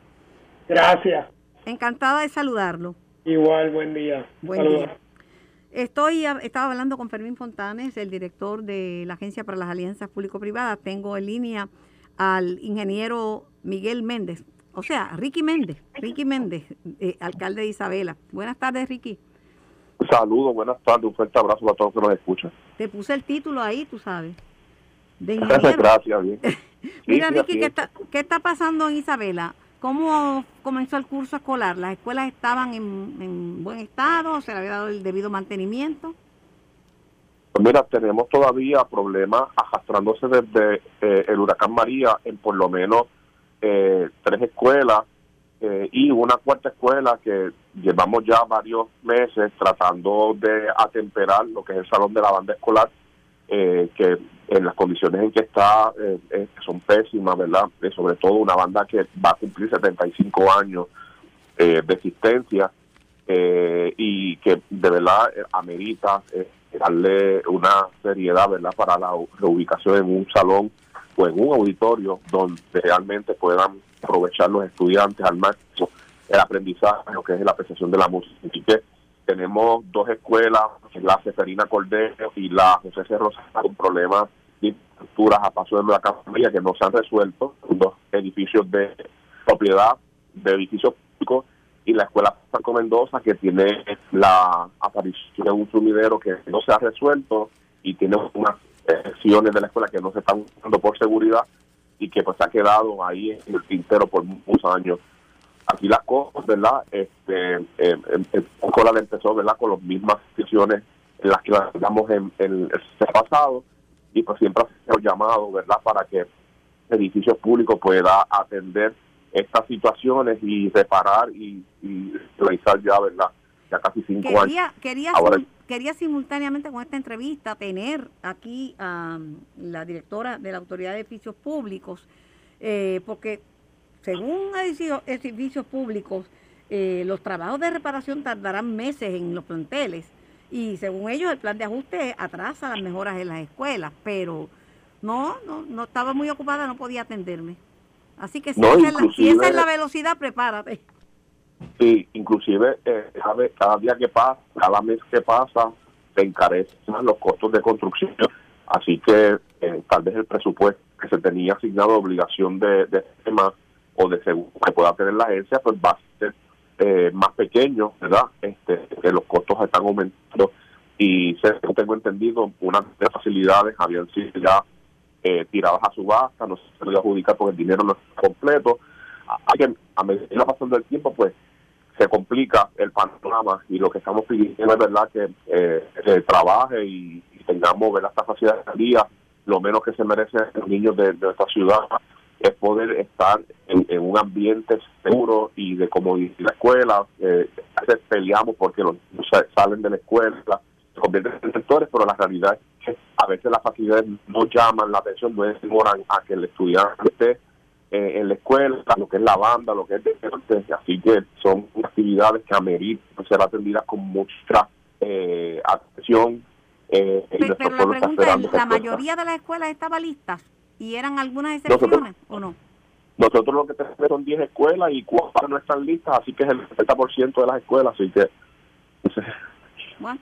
Gracias. Encantada de saludarlo. Igual, buen día. Buen día. Estoy, estaba hablando con Fermín Fontanes, el director de la Agencia para las Alianzas Público-Privadas. Tengo en línea al ingeniero Miguel Méndez, o sea, Ricky Méndez, Ricky Méndez, eh, alcalde de Isabela. Buenas tardes, Ricky. Saludos, buenas tardes, un fuerte abrazo para todos los que nos escuchan. Te puse el título ahí, tú sabes. Gracias, bien. Mira, Ricky, ¿qué está, pasando en Isabela? ¿Cómo comenzó el curso escolar? ¿Las escuelas estaban en, buen estado? ¿Se le había dado el debido mantenimiento? Pues mira, tenemos todavía problemas arrastrándose desde eh, el huracán María en por lo menos eh, tres escuelas eh, y una cuarta escuela que llevamos ya varios meses tratando de atemperar lo que es el salón de la banda escolar, que en las condiciones en que está eh, eh, son pésimas, ¿verdad? Eh, sobre todo una banda que va a cumplir 75 años de existencia y que de verdad amerita darle una seriedad, ¿verdad?, para la reubicación en un salón o en un auditorio donde realmente puedan aprovechar los estudiantes al máximo el aprendizaje, lo que es la apreciación de la música. Tenemos dos escuelas, la Seferina Cordero y la José Cerro, con problemas de infraestructuras a paso de la María que no se han resuelto, dos edificios de propiedad de edificios públicos y la escuela Franco Mendoza que tiene la aparición de un sumidero que no se ha resuelto y tiene unas secciones de la escuela que no se están usando por seguridad y que pues ha quedado ahí en el tintero por muchos años. Aquí las cosas, ¿verdad? Este, eh, el escuela empezó, ¿verdad? Con las mismas decisiones en las que las damos en, el pasado y pues siempre ha sido llamado, ¿verdad? Para que edificios públicos pueda atender estas situaciones y reparar y, realizar ya, ¿verdad? Ya casi cinco años. Quería, quería simultáneamente con esta entrevista tener aquí a la directora de la Autoridad de Edificios Públicos, eh, porque según edificios públicos, eh, los trabajos de reparación tardarán meses en los planteles y según ellos el plan de ajuste atrasa las mejoras en las escuelas, pero no, no, no estaba muy ocupada, no podía atenderme. Así que si, esa, es la, velocidad, prepárate. Sí, inclusive eh, cada, día que pasa, cada mes que pasa, se encarecen los costos de construcción. Así que eh, tal vez el presupuesto que se tenía asignado obligación de, de tema o de seguro que pueda tener la agencia, pues va a ser eh, más pequeño, ¿verdad? Este, que los costos están aumentando y según tengo entendido, unas de facilidades habían sido ya eh, tiradas a subasta, no se puede adjudicar porque el dinero no es completo. Hay que, a medida pasando el tiempo, pues se complica el panorama y lo que estamos pidiendo es verdad que eh, trabaje y, tengamos ¿verdad? esta facilidad de día, lo menos que se merecen los niños de, nuestra ciudad es poder estar en, un ambiente seguro y de comodidad la escuela. Eh, a veces peleamos porque los salen de la escuela, se convierten en sectores, pero la realidad es que a veces las facilidades no llaman la atención, no demoran a que el estudiante esté eh, en la escuela, lo que es la banda, lo que es deporte, así que son actividades que ameritan ser atendidas con mucha eh, atención. Eh, pero, la pregunta es, ¿la mayoría de las escuelas estaban listas y eran algunas excepciones o no? Nosotros lo que tenemos son 10 escuelas y 4 no están listas, así que es el 70% de las escuelas, así que... Bueno,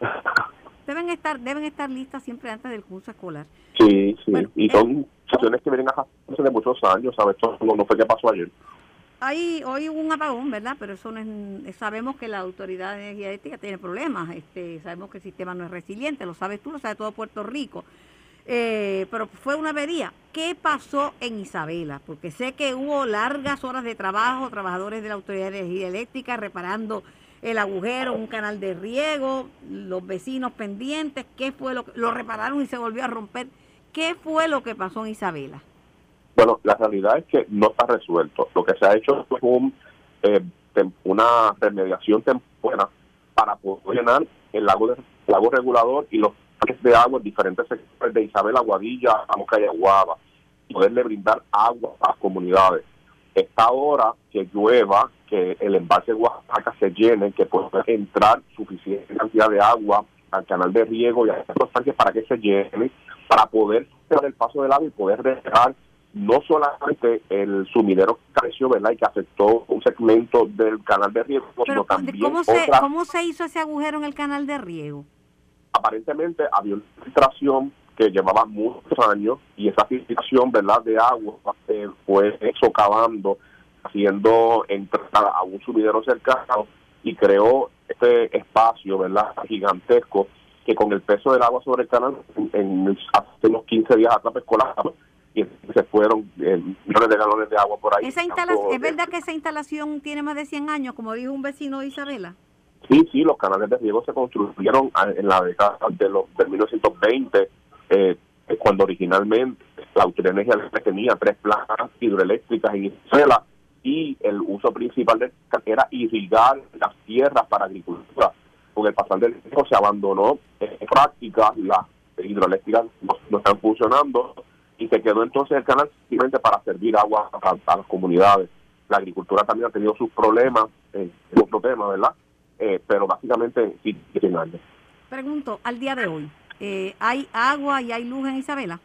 deben estar deben estar listas siempre antes del curso escolar. Sí, sí, y son eh, situaciones que vienen a de muchos años, ¿sabes? Esto no, fue que pasó ayer. Hay, hoy hubo un apagón, ¿verdad? Pero eso no es, sabemos que la Autoridad de Energía Eléctrica tiene problemas, este, sabemos que el sistema no es resiliente, lo sabes tú, lo sabe todo Puerto Rico. Eh, pero fue una avería. ¿Qué pasó en Isabela? Porque sé que hubo largas horas de trabajo, trabajadores de la Autoridad de Energía Eléctrica reparando el agujero, un canal de riego, los vecinos pendientes, ¿qué fue lo que lo repararon y se volvió a romper? ¿Qué fue lo que pasó en Isabela? Bueno, la realidad es que no está resuelto. Lo que se ha hecho es un, eh, una remediación temporal para poder llenar el lago, de, lago regulador y los de agua en diferentes sectores de Isabela, Guadilla, Amoca y Aguaba, y poderle brindar agua a las comunidades. Esta hora que llueva, que el embalse de Oaxaca se llene, que pueda entrar suficiente cantidad de agua al canal de riego y a los tanques para que se llene, para poder hacer el paso del agua y poder dejar no solamente el sumidero que careció, ¿verdad? Y que afectó un segmento del canal de riego, sino también ¿cómo se, ¿Cómo se hizo ese agujero en el canal de riego? Aparentemente había una filtración que llevaba muchos años y esa filtración, ¿verdad?, de agua eh, fue socavando, haciendo entrar a un sumidero cercano y creó este espacio, ¿verdad?, gigantesco que con el peso del agua sobre el canal, en, hace unos 15 días atrás, pues, y se fueron eh, millones de galones de agua por ahí. Esa ¿Es verdad que esa instalación tiene más de 100 años, como dijo un vecino de Isabela? Sí, sí, los canales de riego se construyeron en la década de los de 1920 eh, cuando originalmente la Autoridad tenía tres plantas hidroeléctricas en Isabela y el uso principal de era irrigar las tierras para agricultura. Con el pasar del tiempo se abandonó en práctica, las hidroeléctricas no, están funcionando y se quedó entonces el canal simplemente para servir agua a, las comunidades. La agricultura también ha tenido sus problemas, eh, otro tema, ¿verdad? Eh, pero básicamente sí. Pregunto, al día de hoy, eh, ¿hay agua y hay luz en Isabela?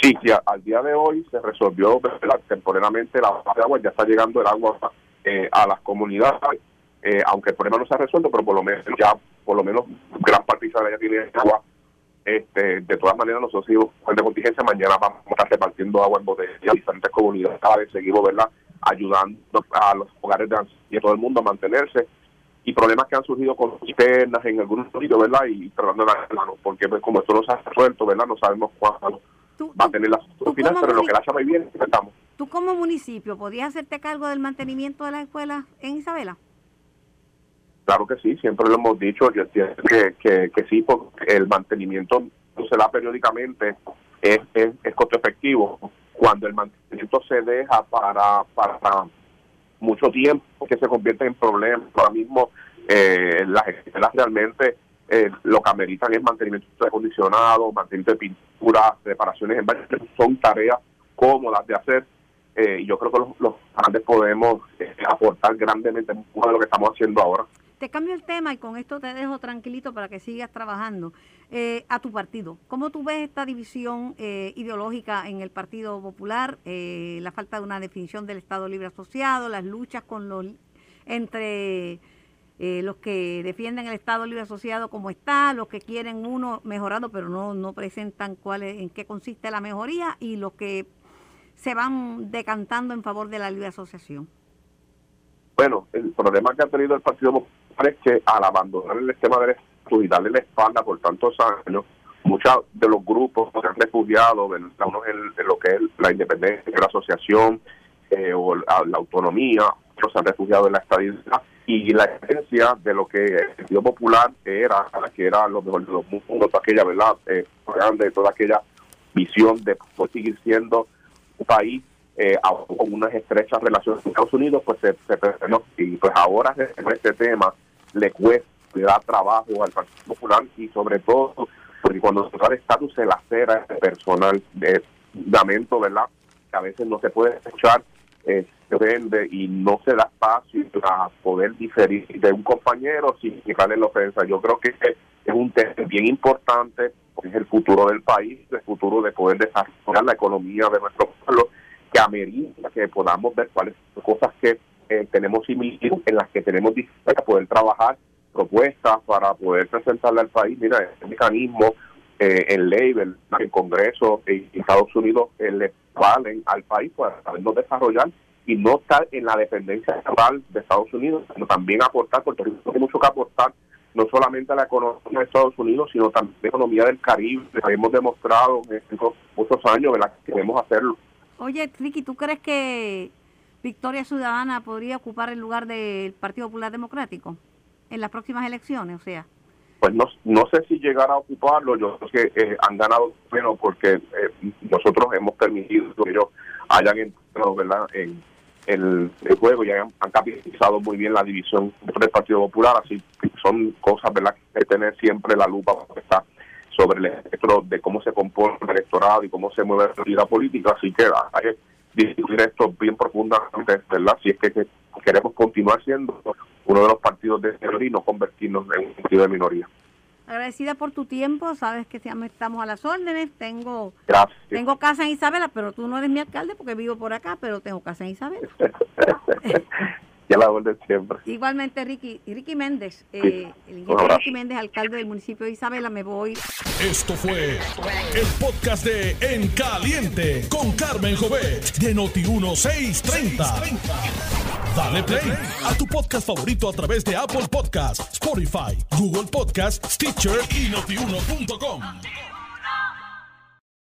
Sí, ya, al día de hoy se resolvió temporalmente la base de agua, ya está llegando el agua eh, a las comunidades, eh, aunque el problema no se ha resuelto, pero por lo menos ya, por lo menos gran parte de Isabela ya tiene agua. Este, de todas maneras, nosotros seguimos de contingencia, mañana vamos a estar repartiendo agua en botellas a diferentes comunidades, cada vez seguimos ¿verdad? ayudando a los hogares de y a todo el mundo a mantenerse y problemas que han surgido con cisternas en algunos sitios, ¿verdad? Y tratando de mano, porque pues, como esto no se ha resuelto, ¿verdad? No sabemos cuándo va a tener la final, pero lo que la llama bien, estamos. ¿Tú como municipio podías hacerte cargo del mantenimiento de las escuelas en Isabela? Claro que sí, siempre lo hemos dicho, yo entiendo que, que, que sí, porque el mantenimiento se da periódicamente, es, es, es costo efectivo. Cuando el mantenimiento se deja para, para mucho tiempo que se convierte en problemas. Ahora mismo eh, las escuelas realmente eh, lo que ameritan es mantenimiento de acondicionado, mantenimiento de pintura, reparaciones en varios, son tareas cómodas de hacer. Eh, y yo creo que los, los grandes podemos eh, aportar grandemente mucho de lo que estamos haciendo ahora. Te cambio el tema y con esto te dejo tranquilito para que sigas trabajando. Eh, a tu partido, ¿cómo tú ves esta división eh, ideológica en el Partido Popular? Eh, la falta de una definición del Estado Libre Asociado, las luchas con los entre los que defienden el Estado Libre Asociado como está, los que quieren uno mejorado pero no, no presentan cuál es, en qué consiste la mejoría y los que se van decantando en favor de la libre asociación. Bueno, el problema que ha tenido el Partido Popular es que al abandonar el sistema de y darle la espalda por tantos años, muchos de los grupos se han refugiado, en, lo que es la independencia, la asociación eh, o la, autonomía, otros se han refugiado en la estabilidad y la esencia de lo que el Partido Popular era, que era lo mejor de los mundos, aquella verdad eh, grande, toda aquella visión de seguir siendo un país eh, con unas estrechas relaciones con Estados Unidos, pues se, se y pues ahora en este tema le cuesta, le da trabajo al Partido Popular y sobre todo porque cuando se da el estatus se la cera personal de lamento, ¿verdad? Que a veces no se puede escuchar, eh, se vende y no se da espacio para poder diferir de un compañero sin fijarle la ofensa. Yo creo que es un tema bien importante, porque es el futuro del país, el futuro de poder desarrollar la economía de nuestro pueblo, que amerita que podamos ver cuáles son cosas que eh, tenemos similitudes en las que tenemos para poder trabajar propuestas para poder presentarle al país. Mira, este mecanismo eh, en ley, en el Congreso y Estados Unidos eh, le valen al país para sabernos desarrollar y no estar en la dependencia estatal de Estados Unidos, sino también aportar, Puerto Rico tiene mucho que aportar, no solamente a la economía de Estados Unidos, sino también a la economía del Caribe. Hemos demostrado en estos muchos años que queremos hacerlo. Oye, Ricky, ¿tú crees que Victoria Ciudadana podría ocupar el lugar del Partido Popular Democrático en las próximas elecciones, o sea. Pues no, no sé si llegar a ocuparlo, yo creo que eh, han ganado menos porque eh, nosotros hemos permitido que ellos hayan entrado ¿verdad? en el, juego y han, capitalizado muy bien la división del Partido Popular, así que son cosas ¿verdad? que tener siempre la lupa está sobre el espectro de cómo se compone el electorado y cómo se mueve la vida política, así que hay discutir esto bien profundamente, ¿verdad? Si es que, queremos continuar siendo uno de los partidos de minoría y no convertirnos en un partido de minoría. Agradecida por tu tiempo, sabes que estamos a las órdenes, tengo tengo casa en Isabela, pero tú no eres mi alcalde porque vivo por acá, pero tengo casa en Isabela. ya la orden siempre. Igualmente, Ricky, Ricky Méndez, eh, el ingeniero Ricky Méndez, alcalde del municipio de Isabela, me voy. Esto fue el podcast de En Caliente con Carmen Jovet de Noti1630. Dale play a tu podcast favorito a través de Apple Podcasts, Spotify, Google Podcasts, Stitcher y notiuno.com.